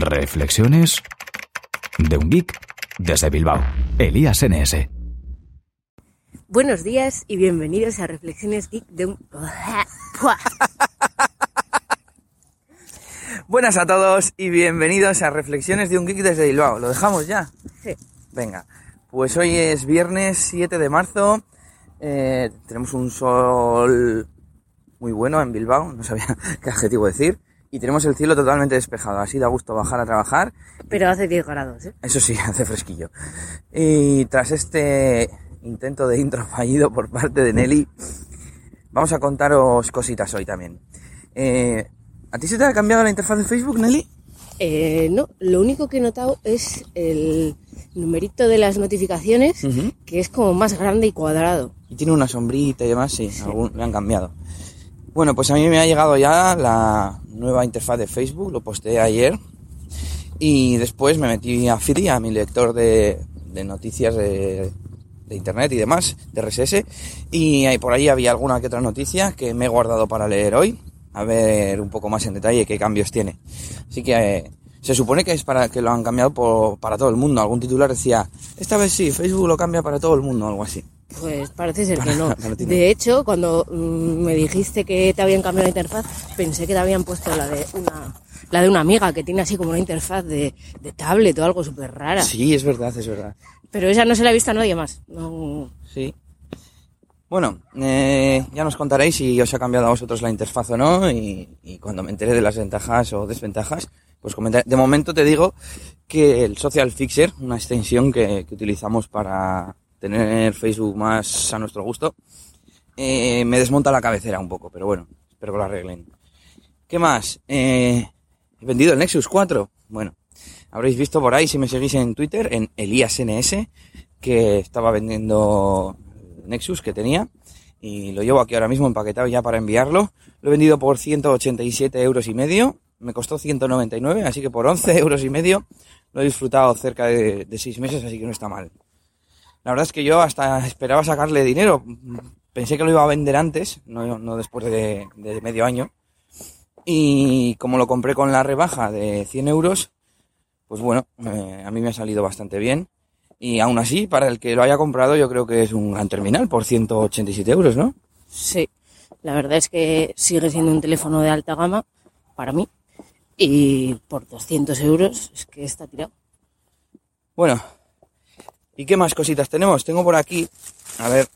Reflexiones de un geek desde Bilbao, Elías NS. Buenos días y bienvenidos a Reflexiones Geek de un... Buenas a todos y bienvenidos a Reflexiones de un Geek desde Bilbao. ¿Lo dejamos ya? Sí. Venga, pues hoy es viernes 7 de marzo. Eh, tenemos un sol muy bueno en Bilbao, no sabía qué adjetivo decir. Y tenemos el cielo totalmente despejado, así da gusto bajar a trabajar. Pero hace 10 grados, ¿eh? Eso sí, hace fresquillo. Y tras este intento de intro fallido por parte de Nelly, vamos a contaros cositas hoy también. Eh, ¿A ti se te ha cambiado la interfaz de Facebook, Nelly? Eh, no, lo único que he notado es el numerito de las notificaciones, que es como más grande y cuadrado. Y tiene una sombrita y demás, sí, algún- le han cambiado. Bueno, pues a mí me ha llegado ya la nueva interfaz de Facebook, lo posteé ayer. Y después me metí a Feedy, a mi lector de, noticias de, de internet y demás, de RSS. Y ahí por ahí había alguna que otra noticia que me he guardado para leer hoy. A ver un poco más en detalle qué cambios tiene. Así que eh, se supone que es para que lo han cambiado por- para todo el mundo. Algún titular decía, esta vez sí, Facebook lo cambia para todo el mundo, algo así. Pues parece ser que no. De hecho, cuando mm, me dijiste que te habían cambiado la interfaz, pensé que te habían puesto la de una, la de una amiga que tiene así como una interfaz de, de tablet o algo súper rara. Sí, es verdad, es verdad. Pero esa no se la ha visto a nadie más. No, Sí. Bueno, eh, ya nos contaréis si os ha cambiado a vosotros la interfaz o no y, y cuando me entere de las ventajas o desventajas, pues comentaré. De momento te digo que el Social Fixer, una extensión que, que utilizamos para tener Facebook más a nuestro gusto, eh, me desmonta la cabecera un poco, pero bueno, espero que lo arreglen. ¿Qué más? Eh, he vendido el Nexus 4. Bueno, habréis visto por ahí, si me seguís en Twitter, en ElíasNS, que estaba vendiendo el Nexus que tenía. Y lo llevo aquí ahora mismo empaquetado ya para enviarlo. Lo he vendido por 187 euros y medio. Me costó 199, así que por 11 euros y medio lo he disfrutado cerca de, de 6 meses, así que no está mal. La verdad es que yo hasta esperaba sacarle dinero. Pensé que lo iba a vender antes, no, no después de, de medio año. Y como lo compré con la rebaja de 100 euros, pues bueno, eh, a mí me ha salido bastante bien. Y aún así, para el que lo haya comprado, yo creo que es un gran terminal por 187 euros, ¿no? Sí, la verdad es que sigue siendo un teléfono de alta gama para mí. Y por 200 euros es que está tirado. Bueno, ¿y qué más cositas tenemos? Tengo por aquí, a ver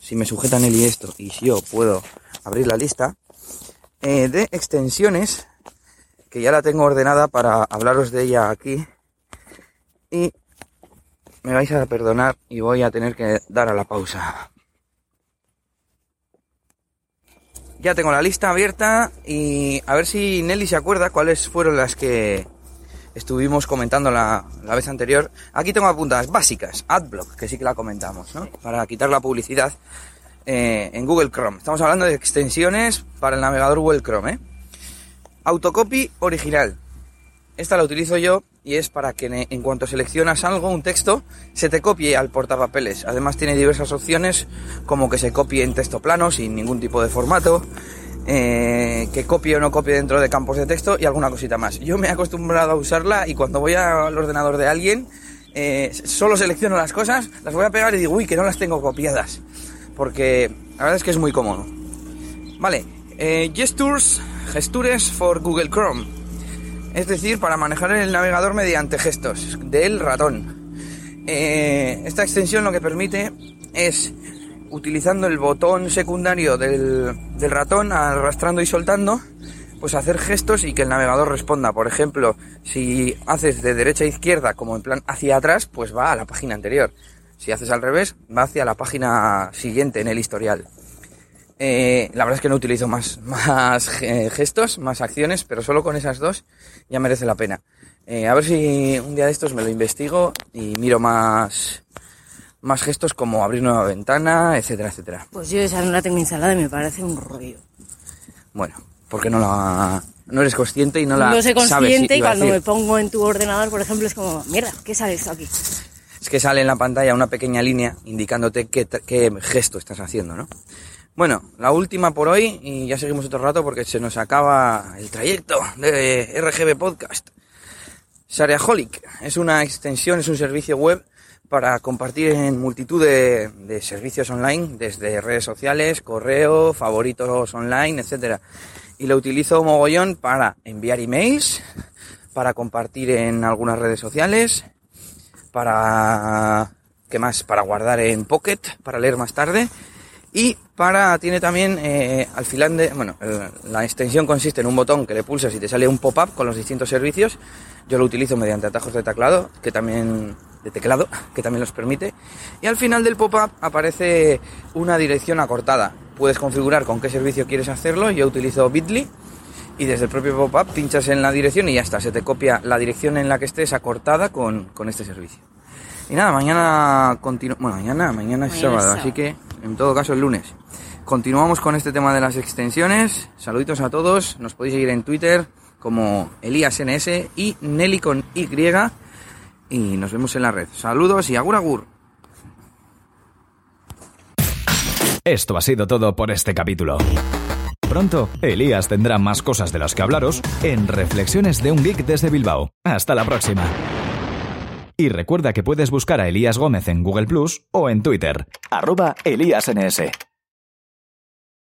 si me sujetan el esto y si yo puedo abrir la lista, eh, de extensiones, que ya la tengo ordenada para hablaros de ella aquí. Y me vais a perdonar y voy a tener que dar a la pausa. Ya tengo la lista abierta y a ver si Nelly se acuerda cuáles fueron las que estuvimos comentando la, la vez anterior. Aquí tengo apuntadas básicas, AdBlock, que sí que la comentamos, ¿no? Para quitar la publicidad eh, en Google Chrome. Estamos hablando de extensiones para el navegador Google Chrome, ¿eh? Autocopy original. Esta la utilizo yo y es para que en- en cuanto seleccionas algo, un texto, se te copie al portapapeles. Además tiene diversas opciones como que se copie en texto plano sin ningún tipo de formato, eh, que copie o no copie dentro de campos de texto y alguna cosita más. Yo me he acostumbrado a usarla y cuando voy al ordenador de alguien, eh, solo selecciono las cosas, las voy a pegar y digo, uy, que no las tengo copiadas. Porque la verdad es que es muy cómodo. Vale, eh, gestures, gestures for Google Chrome. Es decir, para manejar el navegador mediante gestos del ratón. Esta extensión lo que permite es, utilizando el botón secundario del, del ratón, arrastrando y soltando, pues hacer gestos y que el navegador responda. Por ejemplo, si haces de derecha a izquierda, como en plan hacia atrás, pues va a la página anterior. Si haces al revés, va hacia la página siguiente en el historial. Eh, la verdad es que no utilizo más, más gestos, más acciones, pero solo con esas dos ya merece la pena. Eh, a ver si un día de estos me lo investigo y miro más, más gestos como abrir nueva ventana, etcétera, etcétera. Pues yo esa no la tengo instalada y me parece un rollo. Bueno, porque no la, no eres consciente y no la no soy sabes, consciente y cuando me pongo en tu ordenador, por ejemplo, es como, mierda, ¿qué sale esto aquí? Es que sale en la pantalla una pequeña línea indicándote qué, qué gesto estás haciendo, ¿no? Bueno, la última por hoy y ya seguimos otro rato porque se nos acaba el trayecto de RGB Podcast. Shareaholic es una extensión, es un servicio web para compartir en multitud de, servicios online, desde redes sociales, correo, favoritos online, etcétera. Y lo utilizo mogollón para enviar emails, para compartir en algunas redes sociales, para ¿qué más? Para guardar en Pocket, para leer más tarde. Y para, tiene también eh, al final de, bueno, la extensión consiste en un botón que le pulsas y te sale un pop-up con los distintos servicios. Yo lo utilizo mediante atajos de teclado, que también, de teclado, que también los permite. Y al final del pop-up aparece una dirección acortada. Puedes configurar con qué servicio quieres hacerlo. Yo utilizo Bitly y desde el propio pop-up pinchas en la dirección y ya está. Se te copia la dirección en la que estés acortada con, con este servicio. Y nada, mañana continúa. Bueno, mañana, mañana es sábado. así que en todo caso el lunes. Continuamos con este tema de las extensiones. Saluditos a todos. Nos podéis seguir en Twitter como ElíasNS y Nelly con Y. Y nos vemos en la red. Saludos y agur agur. Esto ha sido todo por este capítulo. Pronto, Elías tendrá más cosas de las que hablaros en Reflexiones de un Geek desde Bilbao. Hasta la próxima. Y recuerda que puedes buscar a Elías Gómez en Google Plus o en Twitter, arroba ElíasNS.